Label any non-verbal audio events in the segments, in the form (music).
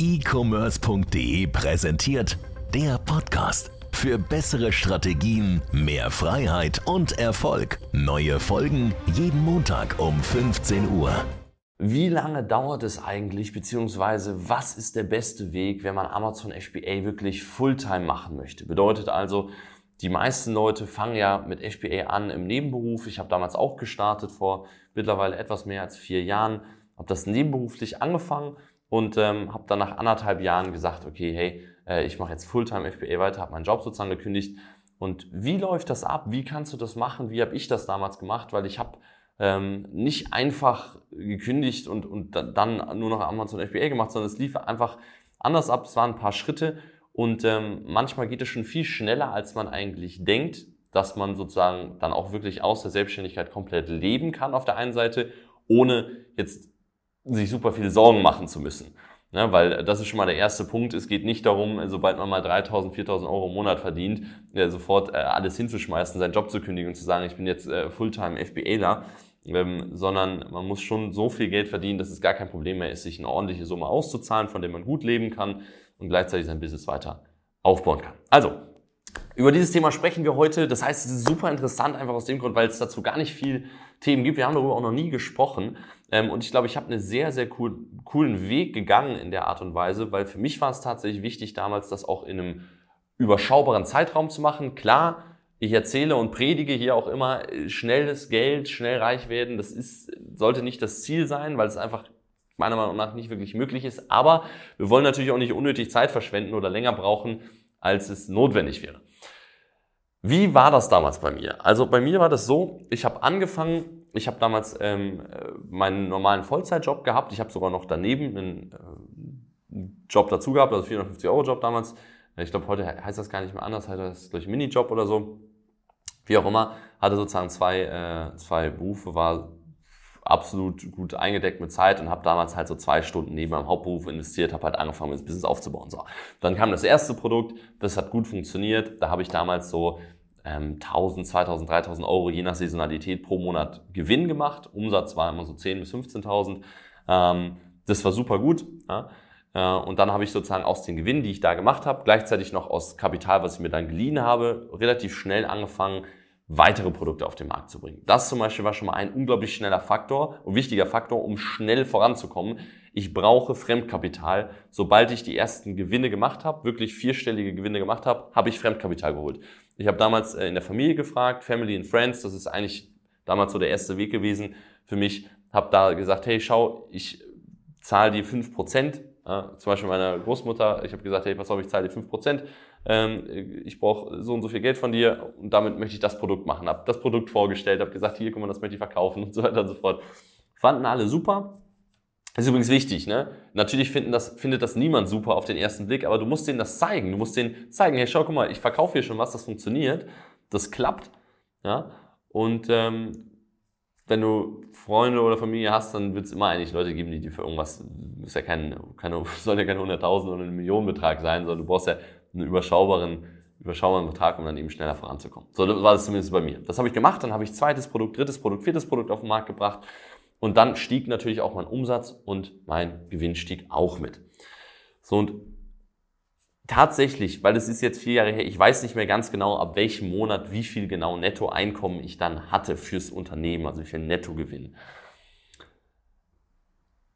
e-commerce.de präsentiert der Podcast. Für bessere Strategien, mehr Freiheit und Erfolg. Neue Folgen jeden Montag um 15 Uhr. Wie lange dauert es eigentlich, beziehungsweise was ist der beste Weg, wenn man Amazon FBA wirklich Fulltime machen möchte? Bedeutet also, die meisten Leute fangen ja mit FBA an im Nebenberuf. Ich habe damals auch gestartet vor mittlerweile etwas mehr als vier Jahren, habe das nebenberuflich angefangen und ähm, habe dann nach anderthalb Jahren gesagt, okay, hey, äh, ich mache jetzt Fulltime FBA weiter, habe meinen Job sozusagen gekündigt. Und wie läuft das ab? Wie kannst du das machen? Wie habe ich das damals gemacht? Weil ich habe ähm, nicht einfach gekündigt und, und dann nur noch Amazon FBA gemacht, sondern es lief einfach anders ab. Es waren ein paar Schritte und ähm, manchmal geht es schon viel schneller, als man eigentlich denkt, dass man sozusagen dann auch wirklich aus der Selbstständigkeit komplett leben kann auf der einen Seite, ohne jetzt sich super viele Sorgen machen zu müssen. Ja, weil das ist schon mal der erste Punkt. Es geht nicht darum, sobald man mal 3.000, 4.000 Euro im Monat verdient, äh, sofort äh, alles hinzuschmeißen, seinen Job zu kündigen und zu sagen, ich bin jetzt äh, Fulltime FBAler, ähm, sondern man muss schon so viel Geld verdienen, dass es gar kein Problem mehr ist, sich eine ordentliche Summe auszuzahlen, von der man gut leben kann und gleichzeitig sein Business weiter aufbauen kann. Also, über dieses Thema sprechen wir heute. Das heißt, es ist super interessant, einfach aus dem Grund, weil es dazu gar nicht viel Themen gibt. Wir haben darüber auch noch nie gesprochen. Ähm, und ich glaube, ich habe einen sehr, sehr cool, coolen Weg gegangen in der Art und Weise, weil für mich war es tatsächlich wichtig, damals das auch in einem überschaubaren Zeitraum zu machen. Klar, ich erzähle und predige hier auch immer schnelles Geld, schnell reich werden. Das ist, sollte nicht das Ziel sein, weil es einfach meiner Meinung nach nicht wirklich möglich ist. Aber wir wollen natürlich auch nicht unnötig Zeit verschwenden oder länger brauchen, als es notwendig wäre. Wie war das damals bei mir? Also bei mir war das so, ich habe angefangen, ich habe damals ähm, meinen normalen Vollzeitjob gehabt, ich habe sogar noch daneben einen, äh, Job dazu gehabt, also 450 Euro Job damals. Ich glaube, heute heißt das gar nicht mehr anders, heißt das durch Minijob oder so. Wie auch immer, hatte sozusagen zwei, äh, zwei Berufe, war absolut gut eingedeckt mit Zeit und habe damals halt so zwei Stunden neben meinem Hauptberuf investiert, habe halt angefangen, das Business aufzubauen. So, dann kam das erste Produkt, das hat gut funktioniert. Da habe ich damals so ähm, 1000, 2000, 3000 Euro je nach Saisonalität pro Monat Gewinn gemacht. Umsatz war immer so 10 bis 15.000. Ähm, das war super gut. Ja. Äh, und dann habe ich sozusagen aus den Gewinnen, die ich da gemacht habe, gleichzeitig noch aus Kapital, was ich mir dann geliehen habe, relativ schnell angefangen, weitere Produkte auf den Markt zu bringen. Das zum Beispiel war schon mal ein unglaublich schneller Faktor und wichtiger Faktor, um schnell voranzukommen. Ich brauche Fremdkapital. Sobald ich die ersten Gewinne gemacht habe, wirklich vierstellige Gewinne gemacht habe, habe ich Fremdkapital geholt. Ich habe damals äh, in der Familie gefragt, Family and Friends, das ist eigentlich damals so der erste Weg gewesen für mich. Habe da gesagt, hey, schau, ich zahle dir fünf Prozent. Ja, zum Beispiel meiner Großmutter, ich habe gesagt, hey, pass auf, ich zahle dir fünf Prozent ähm, ich brauche so und so viel Geld von dir und damit möchte ich das Produkt machen. Habe das Produkt vorgestellt, habe gesagt, hier, guck mal, das möchte ich verkaufen (laughs) und so weiter und so fort. Fanden alle super. Das ist übrigens wichtig, ne? Natürlich das, findet das niemand super auf den ersten Blick, aber du musst denen das zeigen. Du musst denen zeigen, hey, schau, guck mal, ich verkaufe hier schon was, das funktioniert, das klappt, ja? Und ähm, wenn du Freunde oder Familie hast, dann wird es immer eigentlich Leute geben, die dir für irgendwas, ist ja kein, keine, (laughs) soll ja kein 100.000 oder ein Millionenbetrag sein, sondern du brauchst ja einen überschaubaren, überschaubaren Betrag, um dann eben schneller voranzukommen. So war das zumindest bei mir. Das habe ich gemacht, dann habe ich zweites Produkt, drittes Produkt, viertes Produkt auf den Markt gebracht und dann stieg natürlich auch mein Umsatz und mein Gewinn stieg auch mit. So und tatsächlich, weil es ist jetzt vier Jahre her, ich weiß nicht mehr ganz genau, ab welchem Monat wie viel genau Nettoeinkommen ich dann hatte fürs Unternehmen, also wie viel Nettogewinn.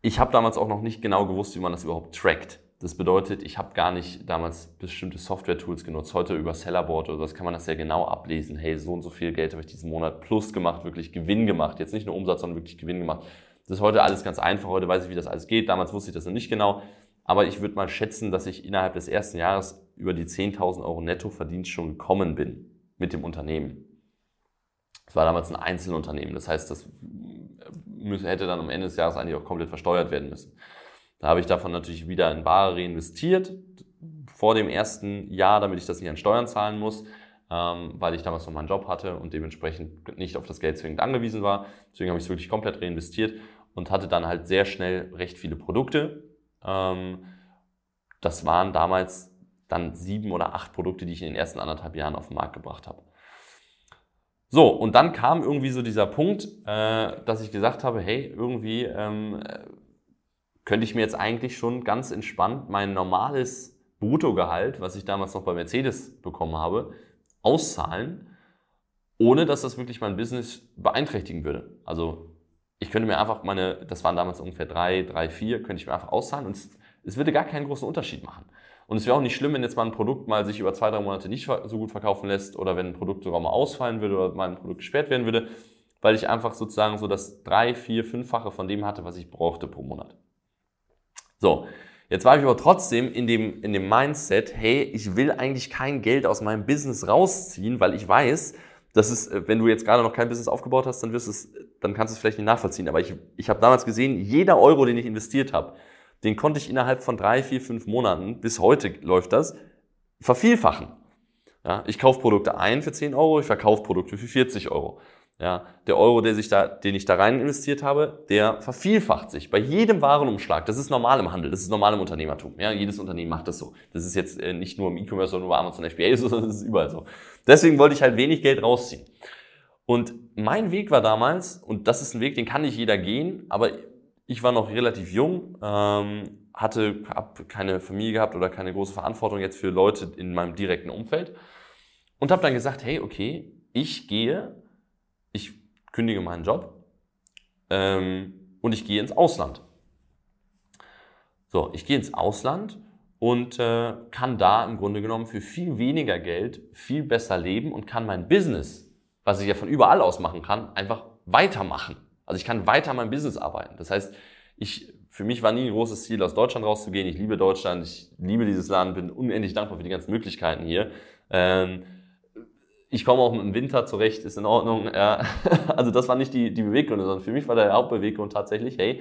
Ich habe damals auch noch nicht genau gewusst, wie man das überhaupt trackt. Das bedeutet, ich habe gar nicht damals bestimmte Software-Tools genutzt. Heute über Sellerboard oder das kann man das sehr genau ablesen. Hey, so und so viel Geld habe ich diesen Monat plus gemacht, wirklich Gewinn gemacht. Jetzt nicht nur Umsatz, sondern wirklich Gewinn gemacht. Das ist heute alles ganz einfach. Heute weiß ich, wie das alles geht. Damals wusste ich das noch nicht genau. Aber ich würde mal schätzen, dass ich innerhalb des ersten Jahres über die 10.000 Euro Nettoverdienst schon gekommen bin mit dem Unternehmen. Das war damals ein Einzelunternehmen. Das heißt, das hätte dann am Ende des Jahres eigentlich auch komplett versteuert werden müssen. Da habe ich davon natürlich wieder in Ware reinvestiert vor dem ersten Jahr, damit ich das nicht an Steuern zahlen muss, ähm, weil ich damals noch meinen Job hatte und dementsprechend nicht auf das Geld zwingend angewiesen war. Deswegen habe ich es wirklich komplett reinvestiert und hatte dann halt sehr schnell recht viele Produkte. Ähm, das waren damals dann sieben oder acht Produkte, die ich in den ersten anderthalb Jahren auf den Markt gebracht habe. So, und dann kam irgendwie so dieser Punkt, äh, dass ich gesagt habe, hey, irgendwie ähm, könnte ich mir jetzt eigentlich schon ganz entspannt mein normales Bruttogehalt, was ich damals noch bei Mercedes bekommen habe, auszahlen, ohne dass das wirklich mein Business beeinträchtigen würde. Also ich könnte mir einfach meine, das waren damals ungefähr drei, drei, vier, könnte ich mir einfach auszahlen und es, es würde gar keinen großen Unterschied machen. Und es wäre auch nicht schlimm, wenn jetzt mal ein Produkt mal sich über zwei, drei Monate nicht so gut verkaufen lässt oder wenn ein Produkt sogar mal ausfallen würde oder mal ein Produkt gesperrt werden würde, weil ich einfach sozusagen so das drei, vier, fünffache von dem hatte, was ich brauchte pro Monat. So, jetzt war ich aber trotzdem in dem, in dem Mindset, hey, ich will eigentlich kein Geld aus meinem Business rausziehen, weil ich weiß, dass es, äh, wenn du jetzt gerade noch kein Business aufgebaut hast, dann wirst es, dann kannst du es vielleicht nicht nachvollziehen. Aber ich, ich habe damals gesehen, jeder Euro, den ich investiert habe, den konnte ich innerhalb von drei, vier, fünf Monaten, bis heute läuft das, vervielfachen. Ja, ich kaufe Produkte ein für 10 Euro, ich verkaufe Produkte für 40 Euro. Ja, der Euro, der sich da, den ich da rein investiert habe, der vervielfacht sich bei jedem Warenumschlag. Das ist normal im Handel, das ist normal im Unternehmertum. Ja, jedes Unternehmen macht das so. Das ist jetzt äh, nicht nur im E-Commerce oder nur bei Amazon FBA, sondern (laughs) das ist überall so. Deswegen wollte ich halt wenig Geld rausziehen. Und mein Weg war damals, und das ist ein Weg, den kann nicht jeder gehen, aber ich war noch relativ jung, ähm, hatte keine Familie gehabt oder keine große Verantwortung jetzt für Leute in meinem direkten Umfeld und habe dann gesagt, hey, okay, ich gehe, kündige meinen Job ähm, und ich gehe ins Ausland. So, ich gehe ins Ausland und äh, kann da im Grunde genommen für viel weniger Geld viel besser leben und kann mein Business, was ich ja von überall aus machen kann, einfach weitermachen. Also ich kann weiter mein Business arbeiten. Das heißt, ich, für mich war nie ein großes Ziel, aus Deutschland rauszugehen. Ich liebe Deutschland, ich liebe dieses Land, bin unendlich dankbar für die ganzen Möglichkeiten hier. Ähm, ich komme auch im Winter zurecht, ist in Ordnung. Ja. (laughs) Also das war nicht die, die Beweggründe, sondern für mich war der Hauptbeweggrund tatsächlich, hey,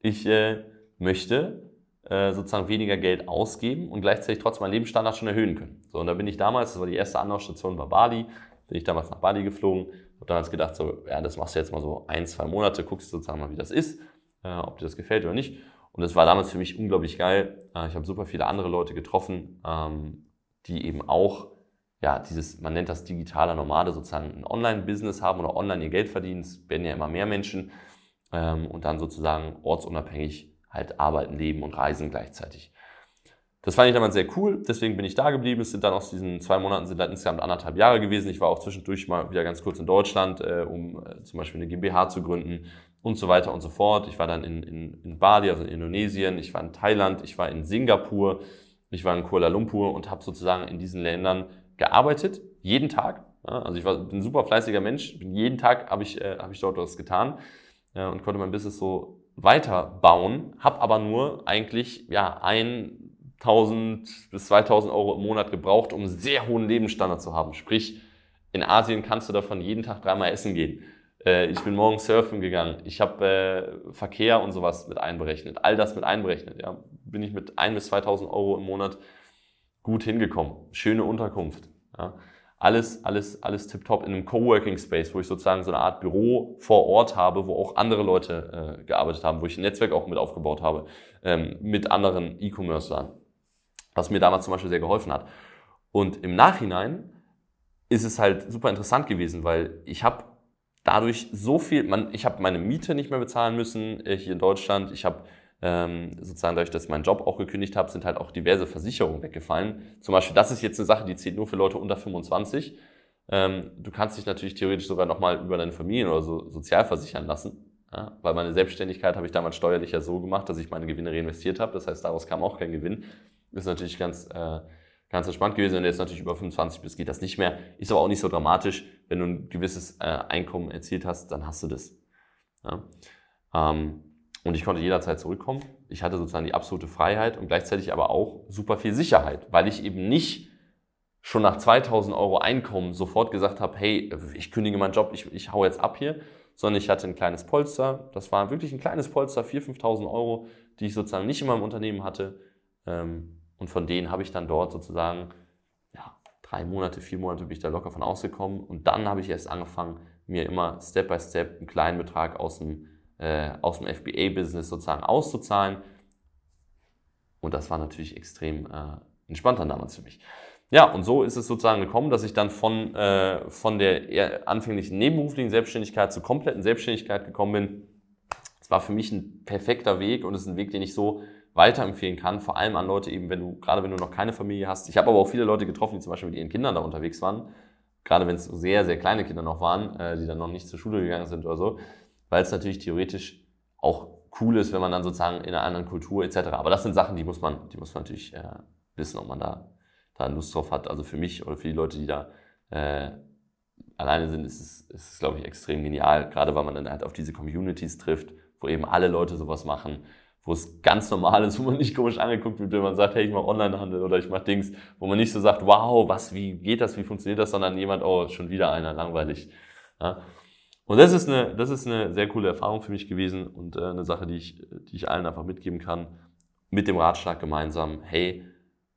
ich äh, möchte äh, sozusagen weniger Geld ausgeben und gleichzeitig trotzdem meinen Lebensstandard schon erhöhen können. So, und da bin ich damals, das war die erste Anlaufstation bei Bali, bin ich damals nach Bali geflogen, habe damals gedacht, so, ja, das machst du jetzt mal so ein, zwei Monate, guckst sozusagen mal, wie das ist, äh, ob dir das gefällt oder nicht. Und das war damals für mich unglaublich geil. Äh, ich habe super viele andere Leute getroffen, ähm, die eben auch ja, dieses, man nennt das digitaler Nomade, sozusagen ein Online-Business haben oder online ihr Geld verdienen. Es werden ja immer mehr Menschen ähm, und dann sozusagen ortsunabhängig halt arbeiten, leben und reisen gleichzeitig. Das fand ich damals sehr cool, deswegen bin ich da geblieben. Es sind dann aus diesen zwei Monaten sind dann insgesamt anderthalb Jahre gewesen. Ich war auch zwischendurch mal wieder ganz kurz in Deutschland, äh, um äh, zum Beispiel eine GmbH zu gründen und so weiter und so fort. Ich war dann in, in, in Bali, also in Indonesien, ich war in Thailand, ich war in Singapur, ich war in Kuala Lumpur und habe sozusagen in diesen Ländern gearbeitet, jeden Tag. Also ich war, bin ein super fleißiger Mensch, jeden Tag habe ich, äh, hab ich dort was getan ja, und konnte mein Business so weiterbauen, habe aber nur eigentlich ja 1000 bis 2000 Euro im Monat gebraucht, um einen sehr hohen Lebensstandard zu haben. Sprich, in Asien kannst du davon jeden Tag dreimal essen gehen. Äh, ich bin morgens surfen gegangen. Ich habe äh, Verkehr und sowas mit einberechnet. All das mit einberechnet. Ja. Bin ich mit 1 bis 2000 Euro im Monat gut hingekommen. Schöne Unterkunft. Ja. Alles, alles, alles tipptopp in einem Coworking Space, wo ich sozusagen so eine Art Büro vor Ort habe, wo auch andere Leute äh, gearbeitet haben, wo ich ein Netzwerk auch mit aufgebaut habe, ähm, mit anderen E-Commercern, was mir damals zum Beispiel sehr geholfen hat. Und im Nachhinein ist es halt super interessant gewesen, weil ich habe dadurch so viel, man, ich habe meine Miete nicht mehr bezahlen müssen äh, hier in Deutschland, ich habe ähm, sozusagen dadurch, dass ich meinen Job auch gekündigt habe, sind halt auch diverse Versicherungen weggefallen. Zum Beispiel, das ist jetzt eine Sache, die zählt nur für Leute unter 25. Ähm, du kannst dich natürlich theoretisch sogar nochmal über deine Familien oder so sozial versichern lassen. Ja, weil meine Selbstständigkeit habe ich damals steuerlich ja so gemacht, dass ich meine Gewinne reinvestiert habe. Das heißt, daraus kam auch kein Gewinn. Ist natürlich ganz, äh, ganz entspannt gewesen. Wenn du jetzt natürlich über 25 bist, geht das nicht mehr. Ist aber auch nicht so dramatisch. Wenn du ein gewisses äh, Einkommen erzielt hast, dann hast du das. Ja? Ähm, und ich konnte jederzeit zurückkommen. Ich hatte sozusagen die absolute Freiheit und gleichzeitig aber auch super viel Sicherheit, weil ich eben nicht schon nach 2000 Euro Einkommen sofort gesagt habe, hey, ich kündige meinen Job, ich, ich hau jetzt ab hier, sondern ich hatte ein kleines Polster. Das war wirklich ein kleines Polster, 4.000, 5.000 Euro, die ich sozusagen nicht in meinem Unternehmen hatte. Ähm, und von denen habe ich dann dort sozusagen, ja, drei Monate, vier Monate bin ich da locker von ausgekommen. Und dann habe ich erst angefangen, mir immer Step by Step einen kleinen Betrag aus dem äh, aus dem FBA-Business sozusagen auszuzahlen. Und das war natürlich extrem äh, entspannt dann damals für mich. Ja, und so ist es sozusagen gekommen, dass ich dann von, äh, von der anfänglichen nebenberuflichen Selbstständigkeit zur kompletten Selbstständigkeit gekommen bin. Es war für mich ein perfekter Weg und es ist ein Weg, den ich so weiterempfehlen kann, vor allem an Leute eben, wenn du, gerade wenn du noch keine Familie hast. Ich habe aber auch viele Leute getroffen, die zum Beispiel mit ihren Kindern da unterwegs waren, gerade wenn es sehr, sehr kleine Kinder noch waren, äh, die dann noch nicht zur Schule gegangen sind oder so, weil es natürlich theoretisch auch cool ist, wenn man dann sozusagen in einer anderen Kultur etc. Aber das sind Sachen, die muss man, die muss man natürlich äh, wissen, ob man da, da Lust drauf hat. Also für mich oder für die Leute, die da äh, alleine sind, ist es, ist es, glaube ich, extrem genial, gerade weil man dann halt auf diese Communities trifft, wo eben alle Leute sowas machen wo es ganz normal ist, wo man nicht komisch angeguckt wird, wenn man sagt, hey, ich mache Onlinehandel oder ich mache Dings, wo man nicht so sagt, wow, was, wie geht das, wie funktioniert das, sondern jemand, oh, schon wieder einer, langweilig. Ja. Und das ist, eine, das ist eine sehr coole Erfahrung für mich gewesen und äh, eine Sache, die ich, die ich allen einfach mitgeben kann, mit dem Ratschlag gemeinsam, hey,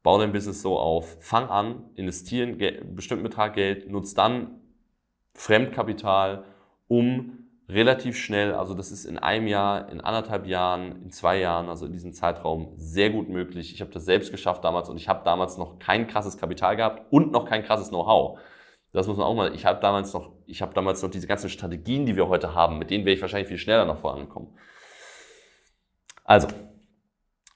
bau dein Business so auf, fang an, investieren einen bestimmten Betrag Geld, nutz dann Fremdkapital, um relativ schnell, also das ist in einem Jahr, in anderthalb Jahren, in zwei Jahren, also in diesem Zeitraum sehr gut möglich. Ich habe das selbst geschafft damals und ich habe damals noch kein krasses Kapital gehabt und noch kein krasses Know-how. Das muss man auch mal, ich habe damals noch, ich habe damals noch diese ganzen Strategien, die wir heute haben, mit denen wäre ich wahrscheinlich viel schneller noch vorangekommen. Also,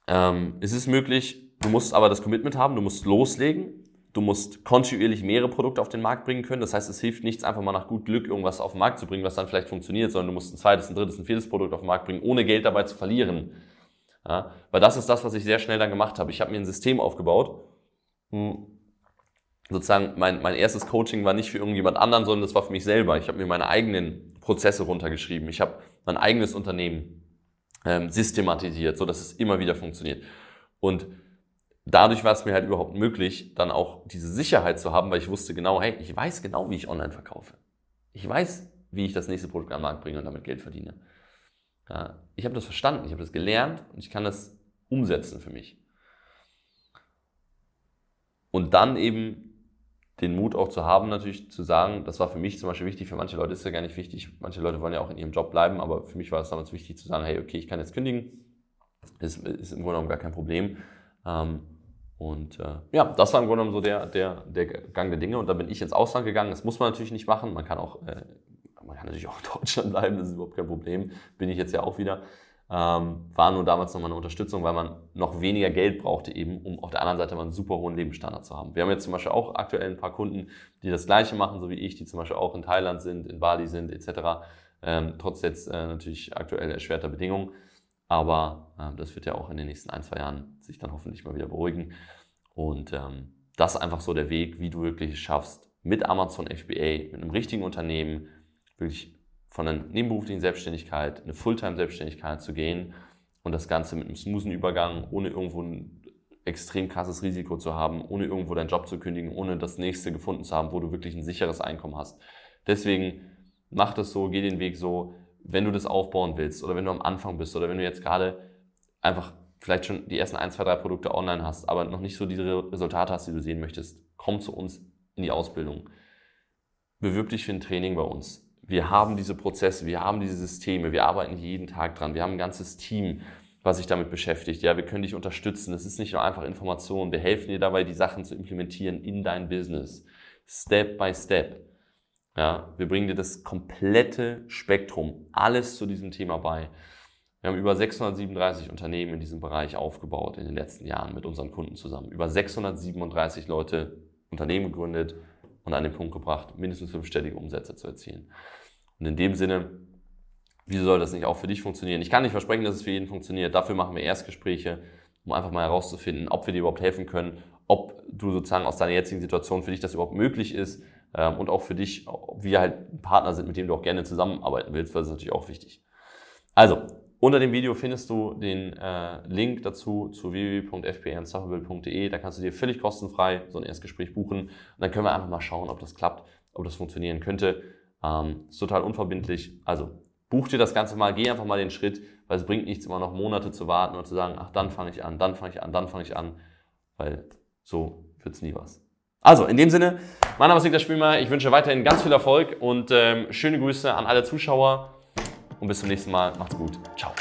ähm, es ist möglich, du musst aber das Commitment haben, du musst loslegen Du musst kontinuierlich mehrere Produkte auf den Markt bringen können. Das heißt, es hilft nichts, einfach mal nach gut Glück irgendwas auf den Markt zu bringen, was dann vielleicht funktioniert, sondern du musst ein zweites, ein drittes, ein viertes Produkt auf den Markt bringen, ohne Geld dabei zu verlieren. Ja, weil das ist das, was ich sehr schnell dann gemacht habe. Ich habe mir ein System aufgebaut. Hm. Sozusagen, mein, mein erstes Coaching war nicht für irgendjemand anderen, sondern das war für mich selber. Ich habe mir meine eigenen Prozesse runtergeschrieben. Ich habe mein eigenes Unternehmen ähm, systematisiert, so dass es immer wieder funktioniert. Und dadurch war es mir halt überhaupt möglich, dann auch diese Sicherheit zu haben, weil ich wusste genau, hey, ich weiß genau, wie ich online verkaufe. Ich weiß, wie ich das nächste Produkt den Markt bringe und damit Geld verdiene. Ja, ich habe das verstanden, ich habe das gelernt und ich kann das umsetzen für mich. Und dann eben den Mut auch zu haben, natürlich zu sagen, das war für mich zum Beispiel wichtig, für manche Leute ist ja gar nicht wichtig, manche Leute wollen ja auch in ihrem Job bleiben, aber für mich war es damals wichtig zu sagen, hey, okay, ich kann jetzt kündigen, ist, ist im Grunde genommen gar kein Problem. Ähm, und äh, ja, das war im Grunde genommen so der, der, der Gang der Dinge. Und da bin ich ins Ausland gegangen. Das muss man natürlich nicht machen. Man kann auch, äh, man kann natürlich auch in Deutschland bleiben, das ist überhaupt kein Problem. Bin ich jetzt ja auch wieder. Ähm, war nur damals nochmal eine Unterstützung, weil man noch weniger Geld brauchte, eben, um auf der anderen Seite mal einen super hohen Lebensstandard zu haben. Wir haben jetzt zum Beispiel auch aktuell ein paar Kunden, die das Gleiche machen, so wie ich, die zum Beispiel auch in Thailand sind, in Bali sind, etc. Ähm, trotz jetzt äh, natürlich aktuell erschwerter Bedingungen. Aber äh, das wird ja auch in den nächsten ein, zwei Jahren sich dann hoffentlich mal wieder beruhigen. Und ähm, das ist einfach so der Weg, wie du wirklich es schaffst, mit Amazon FBA, mit einem richtigen Unternehmen, wirklich von einer nebenberuflichen Selbstständigkeit in eine Fulltime-Selbstständigkeit zu gehen und das Ganze mit einem smoothen Übergang, ohne irgendwo ein extrem krasses Risiko zu haben, ohne irgendwo deinen Job zu kündigen, ohne das nächste gefunden zu haben, wo du wirklich ein sicheres Einkommen hast. Deswegen mach das so, geh den Weg so, wenn du das aufbauen willst oder wenn du am Anfang bist oder wenn du jetzt gerade einfach vielleicht schon die ersten ein, zwei, drei Produkte online hast, aber noch nicht so diese Resultate hast, die du sehen möchtest, komm zu uns in die Ausbildung. Bewirb dich für ein Training bei uns. Wir haben diese Prozesse, wir haben diese Systeme, wir arbeiten jeden Tag dran. Wir haben ein ganzes Team, was sich damit beschäftigt. Ja, wir können dich unterstützen. Es ist nicht nur einfach Information. Wir helfen dir dabei, die Sachen zu implementieren in dein Business. Step by step. Ja, wir bringen dir das komplette Spektrum, alles zu diesem Thema bei. Wir haben über 637 Unternehmen in diesem Bereich aufgebaut in den letzten Jahren mit unseren Kunden zusammen. Über 637 Leute Unternehmen gegründet und an den Punkt gebracht, mindestens fünfstellige Umsätze zu erzielen. Und in dem Sinne, wieso soll das nicht auch für dich funktionieren? Ich kann nicht versprechen, dass es für jeden funktioniert. Dafür machen wir Erstgespräche, um einfach mal herauszufinden, ob wir dir überhaupt helfen können, ob du sozusagen aus deiner jetzigen Situation für dich das überhaupt möglich ist ähm, und auch für dich, ob wir halt ein Partner sind, mit dem du auch gerne zusammenarbeiten willst, weil das ist natürlich auch wichtig. Also, unter dem Video findest du den äh, Link dazu zu www.fpnsuffable.de. Da kannst du dir völlig kostenfrei so ein Erstgespräch buchen und dann können wir einfach mal schauen, ob das klappt, ob das funktionieren könnte. Ähm, ist total unverbindlich. Also buch dir das Ganze mal, geh einfach mal den Schritt, weil es bringt nichts, immer noch Monate zu warten und zu sagen, ach, dann fange ich an, dann fange ich an, dann fange ich an, weil so wird es nie was. Also, in dem Sinne, mein Name ist Niklas Spielmeier. Ich wünsche weiterhin ganz viel Erfolg und ähm, schöne Grüße an alle Zuschauer und bis zum nächsten Mal. Macht's gut. Ciao.